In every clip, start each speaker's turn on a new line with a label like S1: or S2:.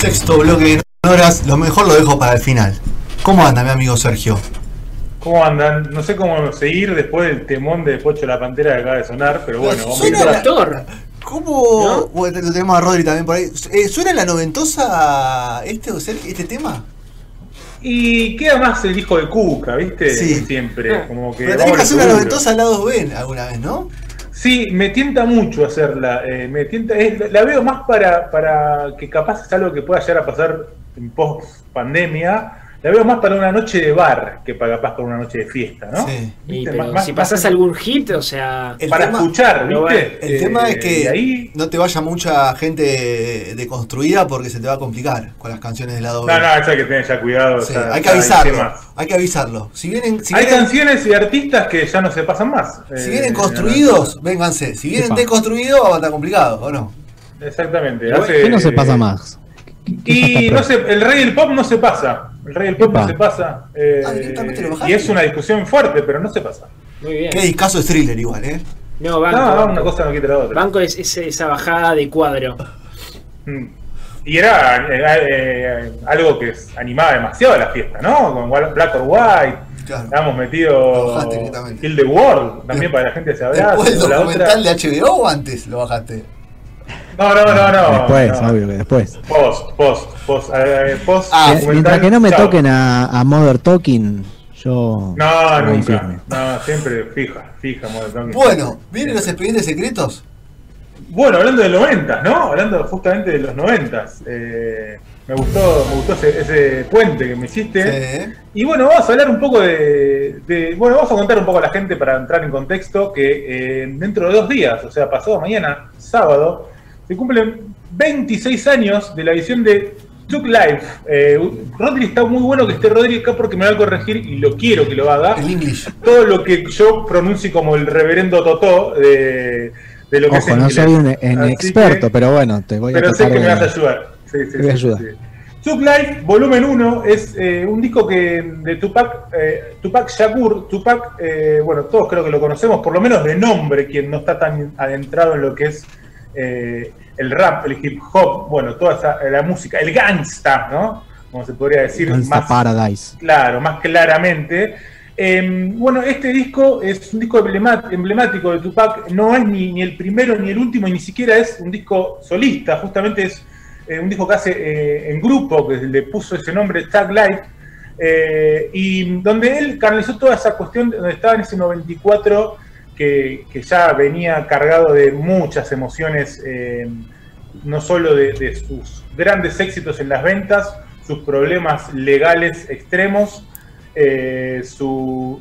S1: Sexto bloque de horas, lo mejor lo dejo para el final. ¿Cómo anda mi amigo Sergio?
S2: ¿Cómo andan? No sé cómo seguir después del temón de Pocho la Pantera que acaba de sonar, pero bueno, vamos
S1: Suena
S2: a
S1: la-
S3: Actor.
S1: ¿Cómo? Bueno, lo tenemos a Rodri también por ahí. Eh, ¿Suena la noventosa este, Sergio, este tema?
S2: Y queda más el hijo de Cuca, ¿viste?
S1: Sí.
S2: Siempre. Como que
S1: Pero tenés que hacer una noventosa al lado B alguna vez, ¿no?
S2: Sí, me tienta mucho hacerla. eh, me tienta, es- la veo más para, para que capaz es algo que pueda llegar a pasar en post pandemia. La veo más para una noche de bar que para capaz para una noche de fiesta, ¿no?
S1: Sí.
S3: Y,
S2: ¿Viste?
S3: pero
S2: Más- más-
S3: si pasás
S2: más-
S3: algún hit, o sea.
S1: El
S2: para
S1: tema-
S2: escuchar, ¿viste?
S1: El
S2: Eh,
S1: tema es
S2: y
S1: que
S2: ahí
S1: no te vaya mucha gente deconstruida porque se te va a complicar con las canciones del lado B.
S2: No, no, eso hay que tener ya cuidado.
S1: Sí, hay que avisarlo. Hay que avisarlo. Si vienen, si
S2: hay
S1: vienen,
S2: canciones y artistas que ya no se pasan más.
S1: si
S2: Eh,
S1: vienen construidos, vénganse. Si vienen deconstruidos, va a estar complicado, ¿o no?
S2: Exactamente. hace-
S4: ¿Qué no se pasa más? ¿Qué
S2: Y no sé, el rey del pop no se pasa. El rey del pop no se pasa. eh,
S1: Ah, directamente lo bajaste.
S2: y es una discusión fuerte, pero no se pasa.
S3: Muy bien.
S1: Qué discazo es thriller igual, ¿eh?
S3: No, banco.
S2: No,
S3: banco.
S2: una cosa no quita la otra.
S3: Banco es, es esa bajada de cuadro.
S2: Mm. Y era eh, eh, algo que animaba demasiado la fiesta, ¿no? Con Black or White.
S1: Claro.
S2: Habíamos
S1: Lo
S2: metido
S1: bajaste directamente.
S2: Kill the World también para que la gente se.
S1: Después del
S2: o la
S1: documental
S2: otra-
S1: de HBO o antes lo bajaste.
S2: No, no, no, no.
S4: Después,
S2: no.
S4: obvio que después.
S2: Post, post, post, eh, post
S1: Ah,
S4: Mientras que no me
S2: chao.
S4: toquen a, a Mother Talking, yo.
S2: No, nunca. No, siempre fija, fija. Modern Talking.
S1: Bueno, ¿vienen los expedientes secretos?
S2: Bueno, hablando de los noventas, ¿no? Hablando justamente de los noventas. Eh, me gustó, me gustó ese, ese puente que me hiciste.
S1: Sí.
S2: Y bueno, vamos a hablar un poco de, de- Bueno, vamos a contar un poco a la gente para entrar en contexto que eh, dentro de dos días, o sea, pasado mañana, sábado, se cumplen 26 años de la edición de Took Life. Eh, Rodri está muy bueno que esté Rodri acá porque me va a corregir y lo quiero que lo haga.
S1: El English.
S2: Todo lo que yo pronuncie como el reverendo Totó de, de lo que es
S4: Ojo, no soy un, un experto,
S2: que-
S4: pero bueno, te voy a
S2: pero sé que me vas a ayudar. Sí, sí,
S4: Te voy a
S2: sí,
S4: ayudar.
S2: sí. Took Life, volumen 1, es eh, un disco que de Tupac, eh, Tupac Shakur. Tupac, eh, bueno, todos creo que lo conocemos, por lo menos de nombre, quien no está tan adentrado en lo que es eh, el rap, el hip hop, bueno, toda esa, la música, el gangsta, ¿no? Como se podría decir
S4: Gangsta
S2: más
S4: Paradise.
S2: Claro, más claramente. Eh, bueno, este disco es un disco emblemático de Tupac, no es ni, ni el primero ni el último, y ni siquiera es un disco solista, justamente es eh, un disco que hace eh, en grupo, que le puso ese nombre Tag Life, eh, y donde él canalizó toda esa cuestión, donde estaba en ese 94, que, ya venía cargado de muchas emociones, eh, no solo de, sus grandes éxitos en las ventas, sus problemas legales extremos, eh, su,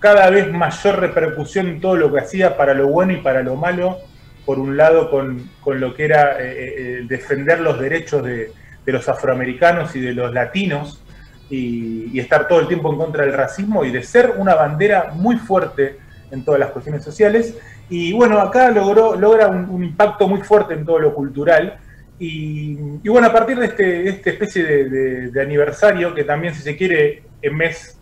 S2: cada vez mayor repercusión en todo lo que hacía para lo bueno y para lo malo, por un lado con, con lo que era eh, defender los derechos de, de los afroamericanos y de los latinos, y estar todo el tiempo en contra del racismo y de ser una bandera muy fuerte en todas las cuestiones sociales. Y bueno, acá logró, logra un, impacto muy fuerte en todo lo cultural. Y, bueno, a partir de este, de esta especie de, aniversario, que también si se quiere en mes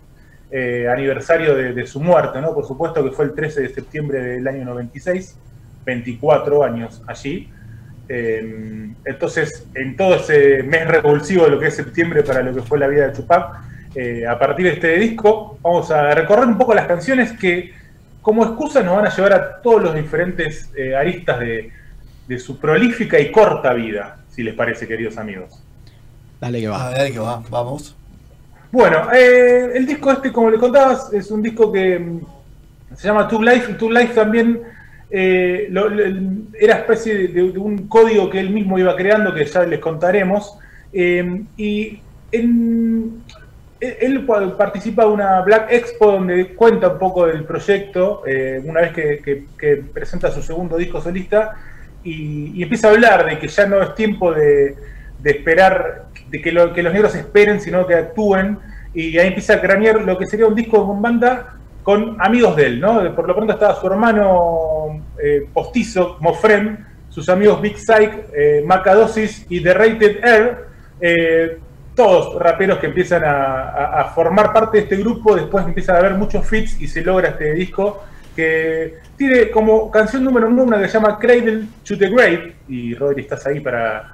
S2: eh, aniversario de, su muerte, ¿no? Por supuesto que fue el 13 de septiembre del año 96, 24 años allí. Eh, entonces, en todo ese mes revulsivo de lo que es septiembre para lo que fue la vida de Tupac, eh, a partir de este disco vamos a recorrer un poco las canciones que como excusa nos van a llevar a todos los diferentes eh, aristas de, de su prolífica y corta vida, si les parece, queridos amigos.
S4: Dale que
S1: A
S4: va.
S1: ver, que va, vamos.
S2: Bueno, eh, el disco este, como le contabas, es un disco que mm, se llama Two Life, y Two Life también eh, lo- lo- era especie de, de- de un código que él mismo iba creando, que ya les contaremos. eh, y en- él él pa- participa de una Black Expo donde cuenta un poco del proyecto, eh, una vez que, presenta su segundo disco solista. y, empieza a hablar de que ya no es tiempo de, esperar, de que, lo- que los negros esperen, sino que actúen, y ahí empieza a cranear lo que sería un disco con banda con amigos de él, ¿no? Por lo pronto estaba su hermano eh, postizo, Mofrem, sus amigos Big Psych, eh, Macadosis y The Rated Air, todos raperos que empiezan a, a- a formar parte de este grupo, después empiezan a haber muchos fits y se logra este disco que tiene como canción número uno una que se llama Cradle to the Grave, y Rodri estás ahí para,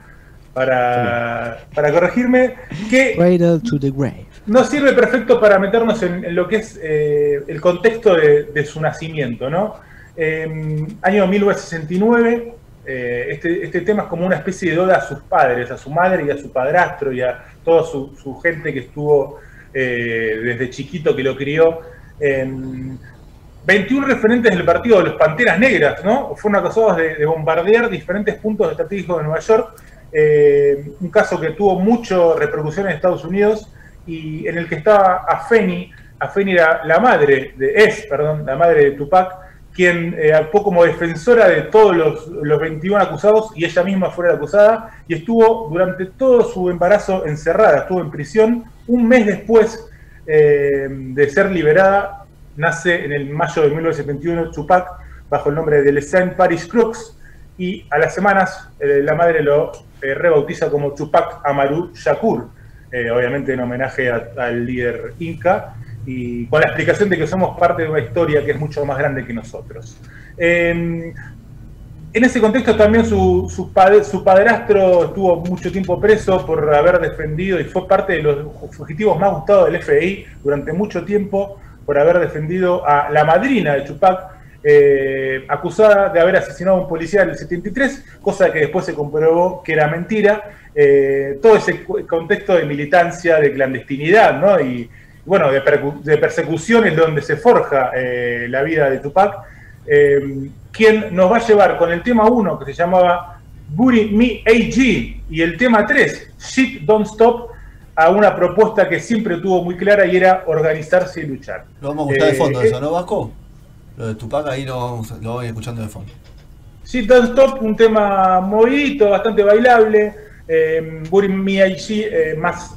S2: para, para corregirme, que
S4: Cradle to the grave.
S2: nos sirve perfecto para meternos en, en lo que es eh, el contexto de, de su nacimiento, ¿no? Eh, año 1969, eh, este, este tema es como una especie de oda a sus padres, a su madre y a su padrastro y a toda su, su gente que estuvo eh, desde chiquito que lo crió. Eh, 21 referentes del partido de los Panteras Negras, ¿no? Fueron acusados de, de bombardear diferentes puntos estratégicos de Nueva York. eh, un caso que tuvo mucha repercusión en Estados Unidos y en el que estaba Afeni. Afeni era la madre de, es, perdón, la madre de Tupac, quien eh, actuó como defensora de todos los, los 21 acusados y ella misma fue la acusada y estuvo durante todo su embarazo encerrada, estuvo en prisión. Un mes después eh, de ser liberada, nace en el mayo de 1971 Tupac bajo el nombre de Saint Paris Crooks y a las semanas eh, la madre lo eh, rebautiza como Tupac Amaru Shakur, obviamente en homenaje al líder inca y con la explicación de que somos parte de una historia que es mucho más grande que nosotros. Eh, en ese contexto también su, su, pade- su padrastro estuvo mucho tiempo preso por haber defendido y fue parte de los fugitivos más gustados del FBI durante mucho tiempo por haber defendido a la madrina de Tupac, eh, acusada de haber asesinado a un policía en el 73, cosa que después se comprobó que era mentira. Eh, todo ese contexto de militancia, de clandestinidad, ¿no? Bueno, de, de persecución es donde se forja eh, la vida de Tupac. Eh, quien nos va a llevar con el tema 1 que se llamaba Booty Me AG y el tema 3, Shit Don't Stop, a una propuesta que siempre tuvo muy clara y era organizarse y luchar.
S1: Lo vamos a escuchar de
S2: Eh,
S1: fondo
S2: eh,
S1: eso, ¿no, Vasco? Lo de Tupac ahí lo, vamos, lo voy escuchando de fondo.
S2: Shit Don't Stop, un tema movidito, bastante bailable, eh, Booty Me AG eh, más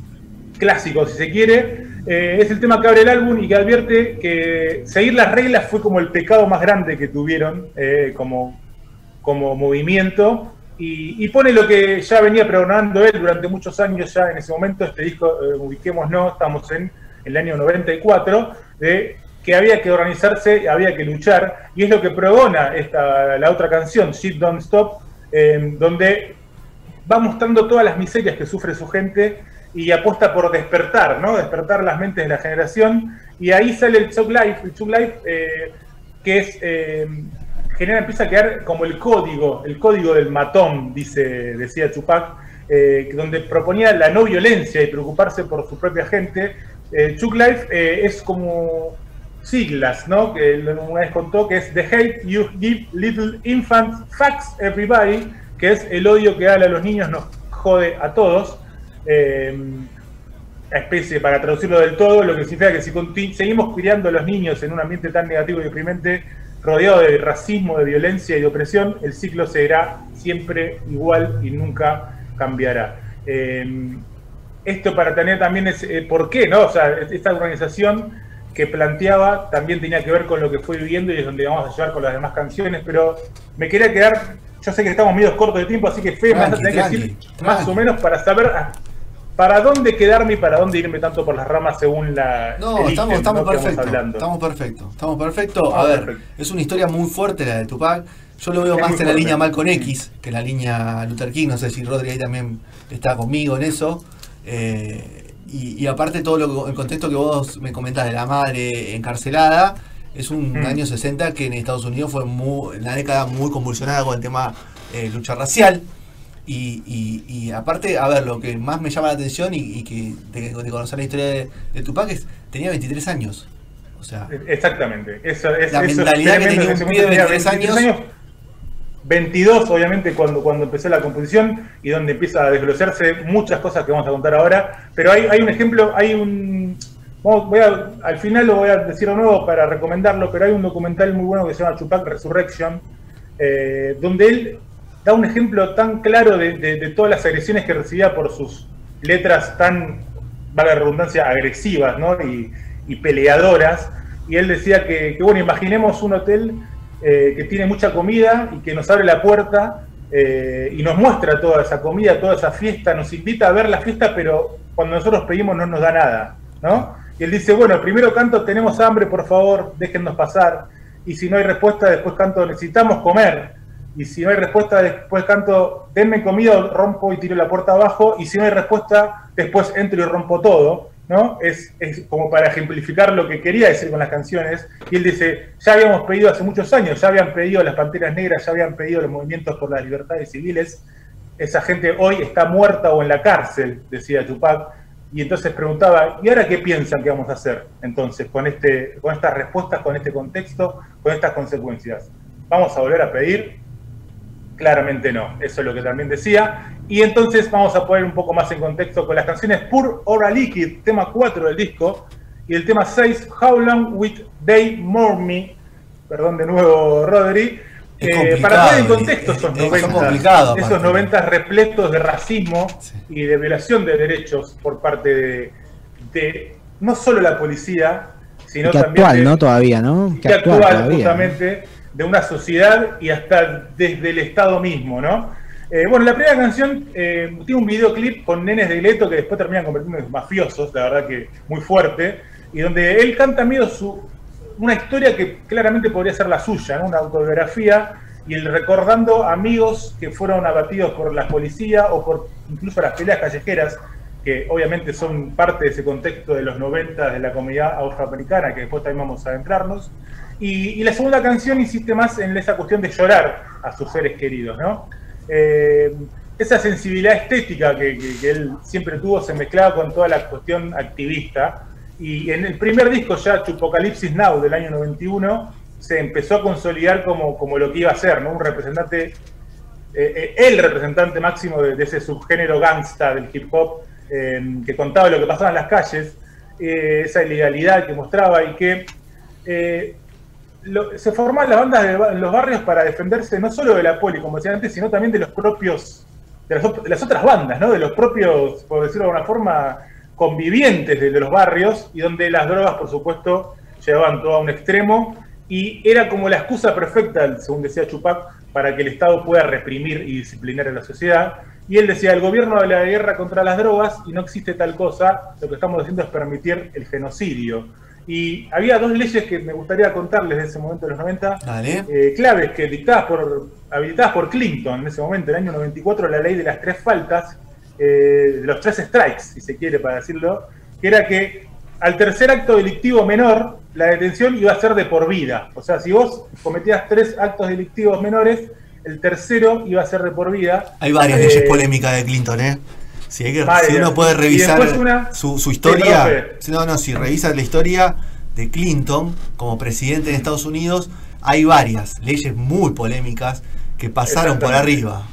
S2: clásico si se quiere. Eh, es el tema que abre el álbum y que advierte que seguir las reglas fue como el pecado más grande que tuvieron eh, como, como movimiento. Y, pone lo que ya venía pregonando él durante muchos años ya en ese momento, este disco, eh, ubiquémonos, estamos en el año 94, de que había que organizarse, había que luchar, y es lo que pregona esta, la otra canción, Shit Don't Stop, eh, donde va mostrando todas las miserias que sufre su gente y apuesta por despertar, ¿no? Despertar las mentes de la generación. Y ahí sale el Chuck Life, el Chuck Life eh, que es eh, genera, empieza a quedar como el código, el código del matón, dice, decía Tupac, eh, donde proponía la no violencia y preocuparse por su propia gente. Chuck Life es como siglas, ¿no? Que una vez contó que es The Hate You Give Little Infants Facts Everybody, que es el odio que da a los niños nos jode a todos. Eh, especie, para traducirlo del todo, lo que significa que si seguimos criando a los niños en un ambiente tan negativo y deprimente, rodeado de racismo, de violencia y de opresión, el ciclo será siempre igual y nunca cambiará. Eh, esto para tener también es eh, por qué, ¿no? O sea, esta organización que planteaba también tenía que ver con lo que fue viviendo y es donde vamos a llevar con las demás canciones, pero me quería quedar, yo sé que estamos medio cortos de tiempo, así que Fe, vas a tener que decir
S1: tranqui.
S2: más o menos para saber a- para dónde quedarme y para dónde irme tanto por las ramas según la
S1: No,
S2: el
S1: estamos,
S2: ítem,
S1: estamos
S2: ¿no? hablando.
S1: Estamos perfectos. Estamos perfectos. A ver,
S2: perfecto.
S1: es una historia muy fuerte la de Tupac. Yo lo veo
S2: Es
S1: más en la línea Malcolm X que en la línea Luther King. No sé si Rodri ahí también está conmigo en eso. Eh, y, y aparte todo lo, el contexto que vos me comentás de la madre encarcelada, es un
S2: Mm.
S1: año 60 que en Estados Unidos fue muy, una década muy convulsionada con el tema eh, lucha racial. Y, y- y aparte, a ver, lo que más me llama la atención y, y que de, de conocer la historia de, de Tupac es tenía 23 años. O sea,
S2: Exactamente. Eso, es,
S1: La
S2: eso es
S1: mentalidad que tenía un
S2: ese
S1: pibe de
S2: momento
S1: 23
S2: tenía
S1: años.
S2: 22, obviamente, cuando, cuando empezó la composición y donde empieza a desglosarse muchas cosas que vamos a contar ahora. Pero hay, hay un ejemplo, hay un. vamos, voy a- al final lo voy a decir de nuevo para recomendarlo, pero hay un documental muy bueno que se llama Tupac Resurrection, eh, donde él da un ejemplo tan claro de, todas las agresiones que recibía por sus letras tan, vale la redundancia, agresivas ¿no? y, peleadoras. Y él decía que, que, bueno, imaginemos un hotel eh, que tiene mucha comida y que nos abre la puerta eh, y nos muestra toda esa comida, toda esa fiesta, nos invita a ver la fiesta, pero cuando nosotros pedimos no nos da nada, ¿no? Y él dice, bueno, primero canto, tenemos hambre, por favor, déjennos pasar. Y si no hay respuesta, después canto, necesitamos comer. Y si no hay respuesta, después canto, denme comida, rompo y tiro la puerta abajo. Y si no hay respuesta, después entro y rompo todo. ¿no? Es, es como para ejemplificar lo que quería decir con las canciones. Y él dice, ya habíamos pedido hace muchos años, ya habían pedido las Panteras Negras, ya habían pedido los movimientos por las libertades civiles. Esa gente hoy está muerta o en la cárcel, decía Tupac. Y entonces preguntaba, ¿y ahora qué piensan que vamos a hacer entonces con, este, con estas respuestas, con este contexto, con estas consecuencias? ¿Vamos a volver a pedir? Claramente no, eso es lo que también decía. Y entonces vamos a poner un poco más en contexto con las canciones Pur Ora Liquid, tema 4 del disco, y el tema 6, How Long With They More Me, perdón de nuevo Rodri,
S1: Es
S2: eh, para poner en
S1: y-
S2: contexto
S1: y-
S2: esos
S1: son
S2: 90,
S1: complicados,
S2: esos
S1: aparte.
S2: 90 repletos de racismo
S1: Sí.
S2: y de violación de derechos por parte de, de no solo la policía, sino
S4: que
S2: también
S4: actual,
S2: de-
S4: ¿no? Todavía, ¿no?
S2: que actual
S4: todavía.
S2: justamente de una sociedad y hasta desde el Estado mismo, ¿no? Eh, bueno, la primera canción eh, tiene un videoclip con nenes de Leto que después terminan convirtiéndose en mafiosos, la verdad que muy fuerte, y donde él canta medio su, una historia que claramente podría ser la suya. Una autobiografía, y el recordando amigos que fueron abatidos por la policía o por incluso las peleas callejeras, que obviamente son parte de ese contexto de los 90 de la comunidad afroamericana, que después también vamos a adentrarnos. Y, y la segunda canción insiste más en esa cuestión de llorar a sus seres queridos, ¿no? Eh, esa sensibilidad estética que, él siempre tuvo se mezclaba con toda la cuestión activista. Y en el primer disco ya, Chupocalipsis Now, del año 91, se empezó a consolidar como, como lo que iba a ser. Un representante, eh, eh, el representante máximo de ese subgénero gangsta del hip hop, que contaba lo que pasaba en las calles, eh, esa ilegalidad que mostraba y que eh, se formaban las bandas de en los barrios para defenderse no solo de la poli, como decía antes, sino también de los propios, de las otras bandas, ¿no? De los propios, por decirlo de alguna forma, convivientes de, de los barrios y donde las drogas, por supuesto, llevaban todo a un extremo y era como la excusa perfecta, según decía Chupac, para que el Estado pueda reprimir y disciplinar a la sociedad. Y él decía, el gobierno habla de guerra contra las drogas y no existe tal cosa, lo que estamos haciendo es permitir el genocidio. Y había dos leyes que me gustaría contarles de ese momento de los 90,
S1: Dale.
S2: eh, claves que dictadas por, habilitadas por Clinton en ese momento, en el año 94, la ley de las tres faltas, eh, de los tres strikes, si se quiere para decirlo, que era que al tercer acto delictivo menor, la detención iba a ser de por vida. O sea, si vos cometías tres actos delictivos menores, el tercero iba a ser de por vida.
S1: Hay varias
S2: Eh,
S1: leyes polémicas de Clinton, ¿eh? Si, hay que-
S2: varias.
S1: si uno puede revisar
S2: una-
S1: su, historia, no, no, si revisas la historia de Clinton como presidente en Estados Unidos, hay varias leyes muy polémicas que pasaron por arriba.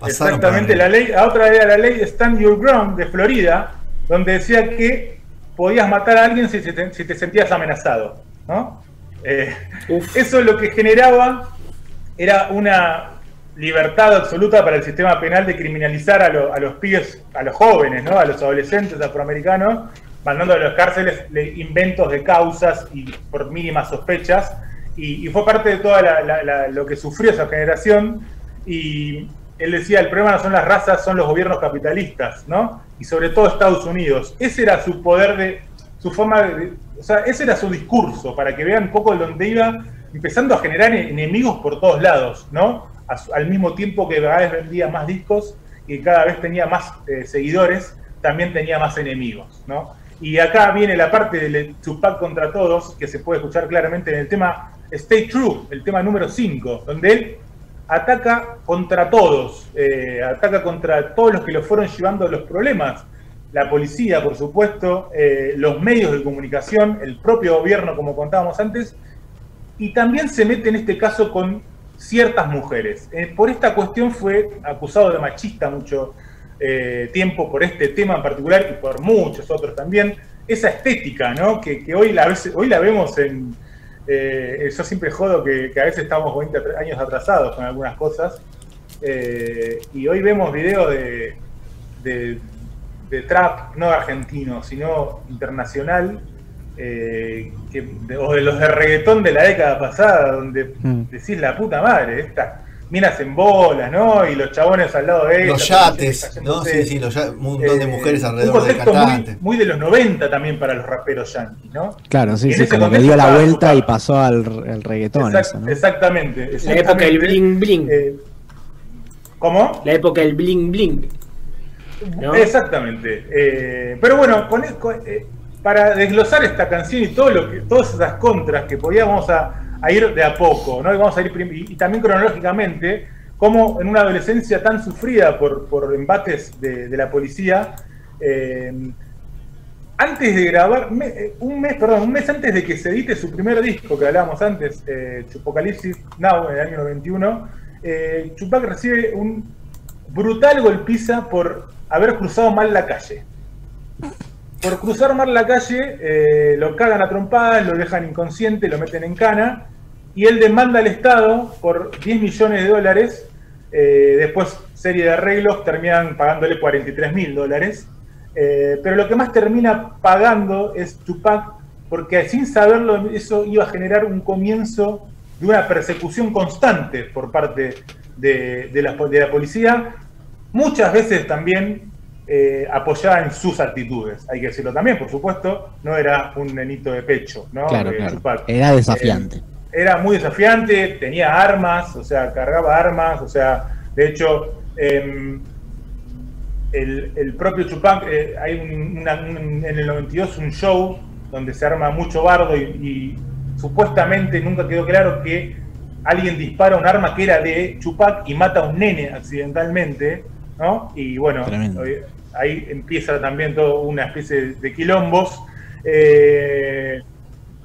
S1: Pasaron por
S2: Exactamente, la ley, la otra era la ley Stand Your Ground de Florida, donde decía que podías matar a alguien si, si te, si te sentías amenazado. ¿no? Eh, eso lo que generaba era una libertad absoluta para el sistema penal de criminalizar a, lo- a los pibes, a los jóvenes, ¿no? a los adolescentes afroamericanos, mandando a las cárceles le- inventos de causas y por mínimas sospechas. Y, y fue parte de todo lo que sufrió esa generación. Y él decía, el problema no son las razas, son los gobiernos capitalistas, ¿no? Y sobre todo Estados Unidos. Ese era su poder de, su forma de, o sea, ese era su discurso, para que vean un poco de dónde iba, empezando a generar enemigos por todos lados, ¿no? Al mismo tiempo que cada vez vendía más discos y cada vez tenía más eh, seguidores, también tenía más enemigos, ¿no? Y acá viene la parte del Tupac contra todos, que se puede escuchar claramente en el tema Stay True, el tema número 5, donde él ataca contra todos, eh, ataca contra todos los que lo fueron llevando a los problemas. La policía, por supuesto, eh, los medios de comunicación, el propio gobierno, como contábamos antes, y también se mete en este caso con ciertas mujeres. Eh, por esta cuestión fue acusado de machista mucho eh, tiempo por este tema en particular y por muchos otros también. Esa estética, ¿no? Que, hoy, la, hoy la vemos en... eh, yo siempre jodo que, a veces estamos 20 años atrasados con algunas cosas. eh, y hoy vemos videos de, de, de trap, no argentino, sino internacional, eh, que, de- o de los de reggaetón de la década pasada, donde
S4: Mm.
S2: decís la puta madre, estas minas en bolas, ¿no? Y los chabones al lado de ellas.
S1: Los yates, ¿no? Sí, sí, los ya- un montón de
S2: Eh,
S1: mujeres alrededor del
S2: contexto
S1: cantante.
S2: muy, muy de los 90 también para los raperos yankees, ¿no?
S4: Claro, sí, sí, como que dio la vuelta y pasó al, al reggaetón.
S2: Exact-
S4: eso, ¿no?
S2: Exactamente.
S3: La época del bling bling.
S2: Eh, ¿Cómo?
S3: La época del bling bling. ¿no?
S2: Exactamente. Eh, pero bueno, con, con- eh, para desglosar esta canción y todo lo que, todas esas contras que podíamos a, ir de a poco, ¿no? Y vamos a ir y, también cronológicamente, como en una adolescencia tan sufrida por, por embates de, la policía, eh, antes de grabar, eh, un mes, perdón, un mes antes de que se edite su primer disco que hablábamos antes, eh, Chupocalipsis Now, en el año 91, eh, Chupac recibe un brutal golpiza por haber cruzado mal la calle. Por cruzar mal la calle, eh, lo cagan a trompadas, lo dejan inconsciente, lo meten en cana, y él demanda al Estado por 10 millones de dólares. eh, después, serie de arreglos, terminan pagándole 43 mil dólares. Eh, pero lo que más termina pagando es Tupac, porque sin saberlo, eso iba a generar un comienzo de una persecución constante por parte de, de de la policía, muchas veces también eh, apoyada en sus actitudes, hay que decirlo también, por supuesto, no era un nenito de pecho, ¿no?
S4: Claro,
S2: Eh,
S4: claro. Era desafiante.
S2: Eh, era muy desafiante, tenía armas, o sea, cargaba armas, o sea, de hecho, em, el, el propio Chupac, eh, hay un- una- un- en el 92 un show donde se arma mucho bardo y, y supuestamente nunca quedó claro que alguien dispara un arma que era de Chupac y mata a un nene accidentalmente, ¿no? Y bueno,
S4: Tremendo.
S2: ahí empieza también toda una especie de quilombos. eh,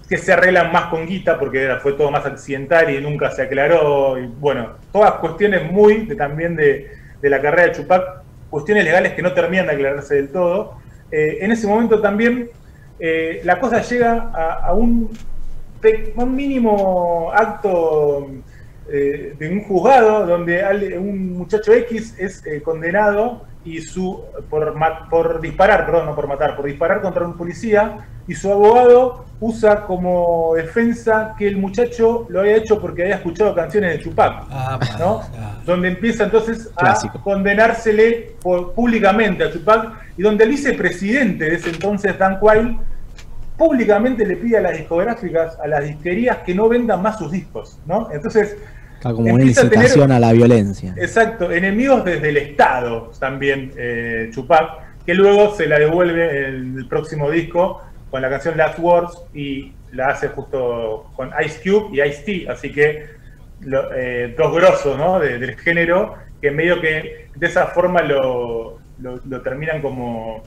S2: que se arreglan más con guita porque era- fue todo más accidental y nunca se aclaró. Y bueno, todas cuestiones muy de, también de, de la carrera de Chupac, cuestiones legales que no terminan de aclararse del todo. Eh, en ese momento también eh, la cosa llega a, a un, un mínimo acto eh, de un juzgado donde un muchacho X es eh, condenado y su por, por disparar, perdón, no por matar, por disparar contra un policía y su abogado usa como defensa que el muchacho lo había hecho porque había escuchado canciones de Chupac.
S1: Ah,
S2: ¿no?
S1: ah.
S2: Donde empieza entonces a
S4: Clásico.
S2: condenársele por- públicamente a Tupac y donde el vicepresidente de ese entonces, Dan Quayle, públicamente le pide a las discográficas, a las disquerías que no vendan más sus discos, ¿no? Entonces,
S4: Claro, como una
S2: empieza a tener-
S4: incitación a la violencia.
S2: exacto, enemigos desde el Estado también, eh, Chupac, que luego se la devuelve en el próximo disco con la canción Last Words y la hace justo con Ice Cube y Ice T, así que lo- eh, dos grosos ¿no? de- del género que medio que de esa forma lo, lo- lo terminan como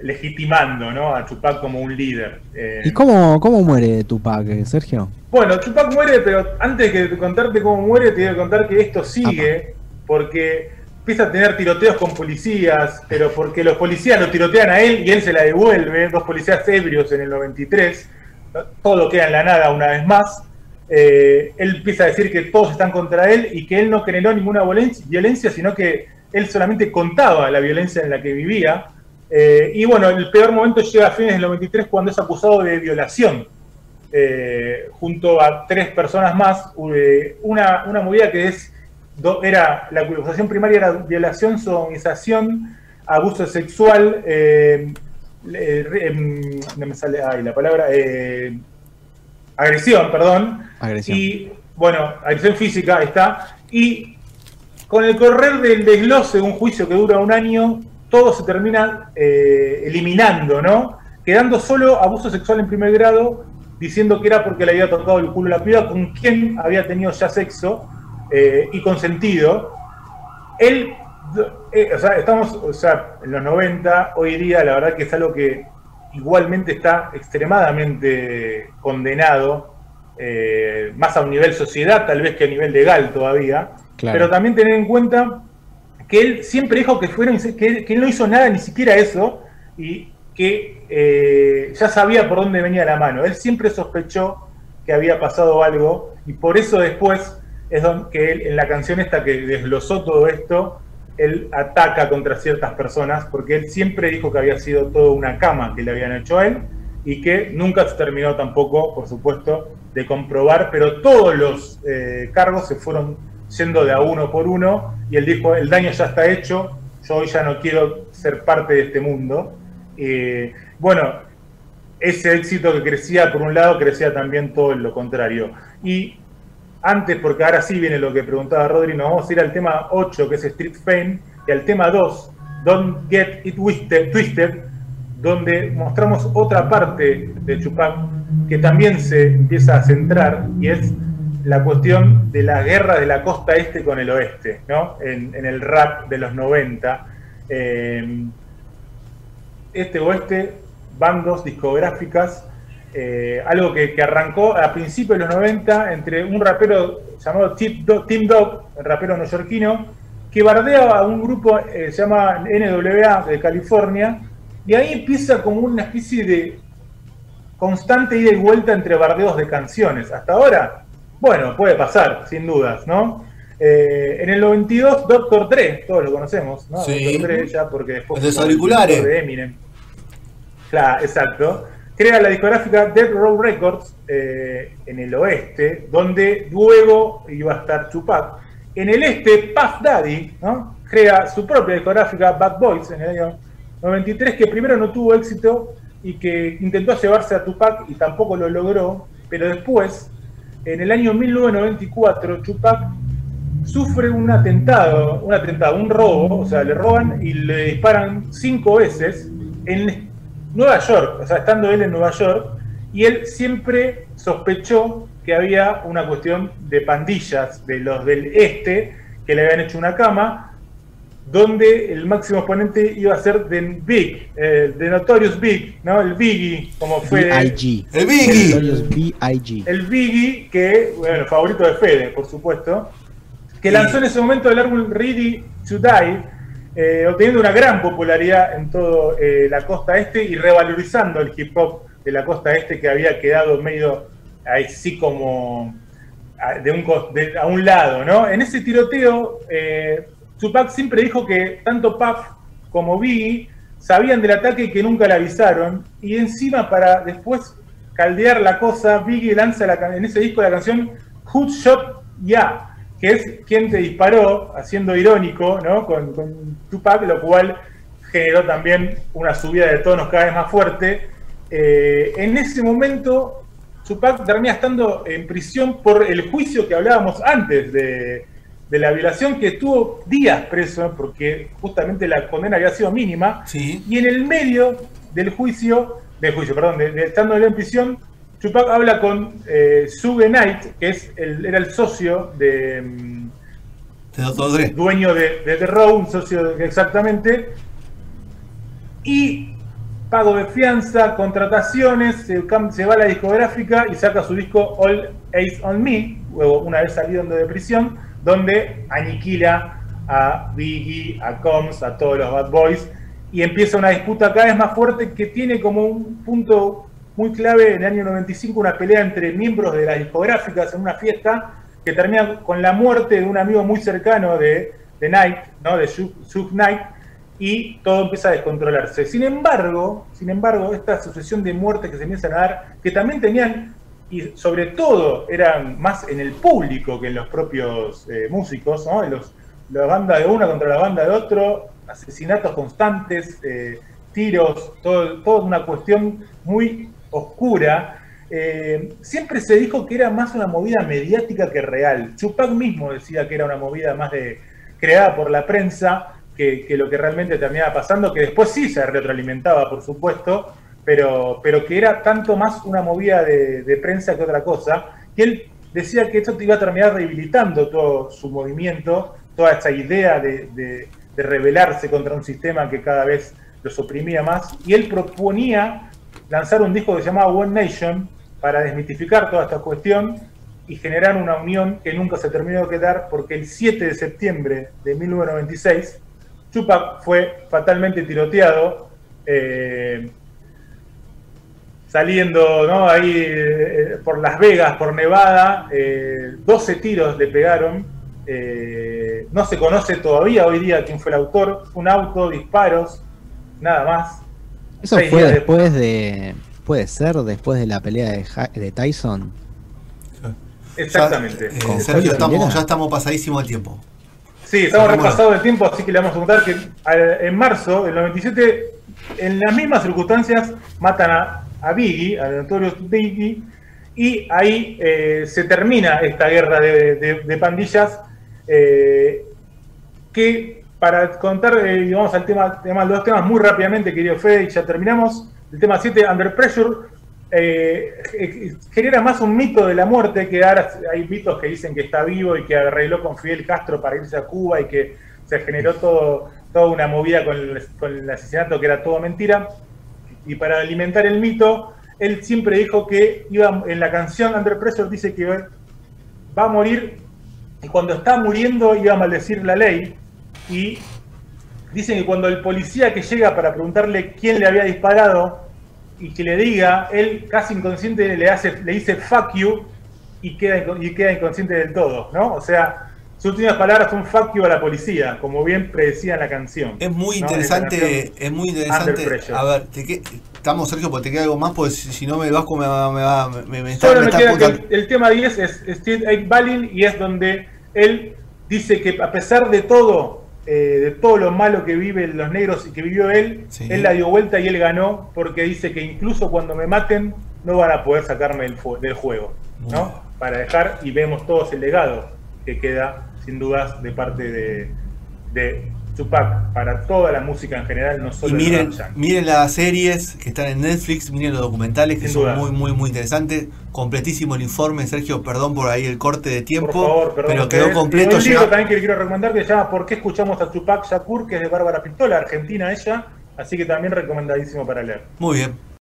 S2: legitimando ¿no? a Chupac como un líder. Eh,
S4: ¿Y cómo, cómo muere Tupac, eh, Sergio?
S2: bueno, Tupac muere, pero antes de contarte cómo muere, te voy a contar que esto sigue, porque empieza a tener tiroteos con policías, pero porque los policías lo tirotean a él y él se la devuelve, dos policías ebrios en el 93, todo queda en la nada una vez más. Eh, él empieza a decir que todos están contra él y que él no generó ninguna violen- violencia, sino que él solamente contaba la violencia en la que vivía. Eh, y bueno, el peor momento llega a fines del 93 cuando es acusado de violación eh, junto a tres personas más, eh, una, una movida que es, do- era, la acusación primaria era violación, sodomización, abuso sexual, eh, em, no me sale, ay, la palabra, agresión, perdón,
S4: Agresión.
S2: y bueno, agresión física ahí está, y con el correr del desglose de un juicio que dura un año, todo se termina eh, eliminando, ¿no? Quedando solo abuso sexual en primer grado, diciendo que era porque le había tocado el culo a la piba con quien había tenido ya sexo eh, y consentido. Él, eh, o sea, estamos o sea, en los 90, hoy día la verdad que es algo que igualmente está extremadamente condenado, más a un nivel sociedad tal vez que a nivel legal todavía,
S4: Claro.
S2: pero también tener en cuenta que él siempre dijo que, fueron, que, que no hizo nada, ni siquiera eso, y que eh, ya sabía por dónde venía la mano. Él siempre sospechó que había pasado algo y por eso después es don- que él, en la canción esta que desglosó todo esto, él ataca contra ciertas personas, porque él siempre dijo que había sido todo una cama que le habían hecho a él, y que nunca se terminó tampoco, por supuesto, de comprobar, pero todos los eh, cargos se fueron yendo de a uno por uno, y él dijo, el daño ya está hecho, yo hoy ya no quiero ser parte de este mundo. Bueno, ese éxito que crecía por un lado, crecía también todo lo contrario. Y antes, porque ahora sí viene lo que preguntaba Rodri, nos vamos a ir al tema 8, que es Street Fame, y al tema 2, Don't Get It Twisted, donde mostramos otra parte de Chupac que también se empieza a centrar, y es la cuestión de la guerra de la costa este con el oeste, ¿no? En, el rap de los 90. Eh, este oeste, bandos, discográficas, eh, algo que, arrancó a principios de los 90 entre un rapero llamado Tim Dog, rapero neoyorquino, que bardeaba a un grupo eh, se llama NWA de California, y ahí empieza como una especie de constante ida y vuelta entre bardeos de canciones. Hasta ahora, bueno, puede pasar, sin dudas, ¿no? Eh, en el 92, Dr. Dre, todos lo conocemos, ¿no?
S1: Sí.
S2: Dr. Dre ya porque después
S1: El de los auriculares.
S2: de Eminem. Claro, exacto. Crea la discográfica Dead Row Records eh, en el oeste, donde luego iba a estar Tupac. En el este, Puff Daddy ¿no? crea su propia discográfica Bad Boys en el año 93, que primero no tuvo éxito y que intentó llevarse a Tupac y tampoco lo logró, pero después, en el año 1994, Tupac sufre un atentado, un atentado, un robo, o sea, le roban y le disparan cinco veces en Nueva York, o sea, estando él en Nueva York, y él siempre sospechó que había una cuestión de pandillas de los del este que le habían hecho una cama, donde el máximo exponente iba a ser The Big, eh, The Notorious Big, ¿no? El Biggie, como fue
S4: B.I.G.
S1: El Biggie.
S4: Notorious B.I.G.
S2: el Biggie, que, bueno, favorito de Fede, por supuesto, que
S1: Sí.
S2: lanzó en ese momento el álbum Ready to Die, eh, obteniendo una gran popularidad en toda la costa este y revalorizando el hip hop de la costa este que había quedado medio así como a, de un, de- a un lado, ¿no? En ese tiroteo, eh, Tupac siempre dijo que tanto Puff como Biggie sabían del ataque que nunca le avisaron. Y encima, para después caldear la cosa, Biggie lanza la en ese disco la canción Hood Shot Ya, que es quien te disparó, haciendo irónico, ¿no? Con, con Tupac, lo cual generó también una subida de tonos cada vez más fuerte. Eh, en ese momento, Tupac termina estando en prisión por el juicio que hablábamos antes de, de la violación, que estuvo días preso porque justamente la condena había sido mínima.
S1: Sí.
S2: Y en el medio del juicio, del juicio, perdón, de, de estando en prisión, Tupac habla con eh, Suge Knight, que es el, era el socio de
S1: De
S2: dueño de, de The Row, un socio de- exactamente, y pago de fianza, contrataciones, se, va a la discográfica y saca su disco All Ace on Me, luego una vez saliendo de prisión, donde aniquila a Biggie, a Combs, a todos los Bad Boys, y empieza una disputa cada vez más fuerte que tiene como un punto muy clave en el año 95, una pelea entre miembros de las discográficas en una fiesta que termina con la muerte de un amigo muy cercano de, de Knight, ¿no? de Suge Knight, y todo empieza a descontrolarse. Sin embargo, sin embargo, esta sucesión de muertes que se empiezan a dar, que también tenían, y sobre todo eran más en el público que en los propios eh, músicos, ¿no? Los, la banda de una contra la banda de otro, asesinatos constantes, eh, tiros, todo, toda una cuestión muy oscura. Eh, siempre se dijo que era más una movida mediática que real. Chupac mismo decía que era una movida más de creada por la prensa que, que lo que realmente terminaba pasando, que después sí se retroalimentaba, por supuesto, pero, pero que era tanto más una movida de, prensa que otra cosa. Y él decía que esto iba a terminar debilitando todo su movimiento, toda esta idea de, rebelarse contra un sistema que cada vez los oprimía más. Y él proponía lanzar un disco que se llamaba One Nation para desmitificar toda esta cuestión y generar una unión que nunca se terminó de quedar porque el 7 de septiembre de 1996 Tupac fue fatalmente tiroteado. eh, saliendo ¿no? ahí eh, por Las Vegas, por Nevada, eh, 12 tiros le pegaron. eh, no se conoce todavía hoy día quién fue el autor. Un auto, disparos, nada más.
S4: Eso
S2: Seis
S4: fue después de. Puede ser después de la pelea de, Ja- de Tyson.
S2: Exactamente.
S1: Ya, eh, Sergio, estamos, ya estamos pasadísimos del tiempo.
S2: Sí, estamos repasados el tiempo, así que le vamos a contar que en marzo del 97, en las mismas circunstancias, matan a, a Biggie, a Notorious Biggie, y ahí eh, se termina esta guerra de, pandillas, eh, que para contar, eh, vamos al tema, los temas muy rápidamente, querido Fede, y ya terminamos. El tema 7, Under Pressure, eh, genera más un mito de la muerte, que ahora hay mitos que dicen que está vivo y que arregló con Fidel Castro para irse a Cuba y que se generó todo, toda una movida con el, con el asesinato que era todo mentira. Y para alimentar el mito, él siempre dijo que iba en la canción Under Pressure dice que va a morir y cuando está muriendo iba a maldecir la ley y dicen que cuando el policía que llega para preguntarle quién le había disparado y que le diga, él casi inconsciente le hace, le dice fuck you y queda, y queda inconsciente del todo, ¿no? O sea, sus últimas palabras son fuck you a la policía, como bien predecía en la canción.
S1: Es muy
S2: ¿no?
S1: interesante, es muy interesante. A ver, te que- estamos Sergio, porque te queda algo más, porque si, si no me Vasco me va, me va, me, me está,
S2: Solo
S1: me
S2: me
S1: está
S2: queda que
S1: apuntando.
S2: el, el tema 10 es Steve Egg Balin y es donde él dice que a pesar de todo, eh, de todo lo malo que viven los negros y que vivió él,
S1: Sí.
S2: él la dio vuelta y él ganó porque dice que incluso cuando me maten no van a poder sacarme del, del juego, ¿no? Para dejar y vemos todos el legado que queda sin dudas de parte de, de Tupac para toda la música en general, no
S1: Y
S2: solo el
S1: miren, miren las series que están en Netflix, miren los documentales que
S2: Sin
S1: son
S2: duda.
S1: muy, muy, muy interesantes. Completísimo el informe, Sergio, perdón por ahí el corte de tiempo,
S2: Por favor, perdón.
S1: pero quedó
S2: ustedes.
S1: completo.
S2: Y un libro también que le quiero recomendar que se llama ¿Por qué escuchamos a Tupac Shakur? que es de Bárbara Pistola, argentina ella, así que también recomendadísimo para leer.
S1: Muy bien.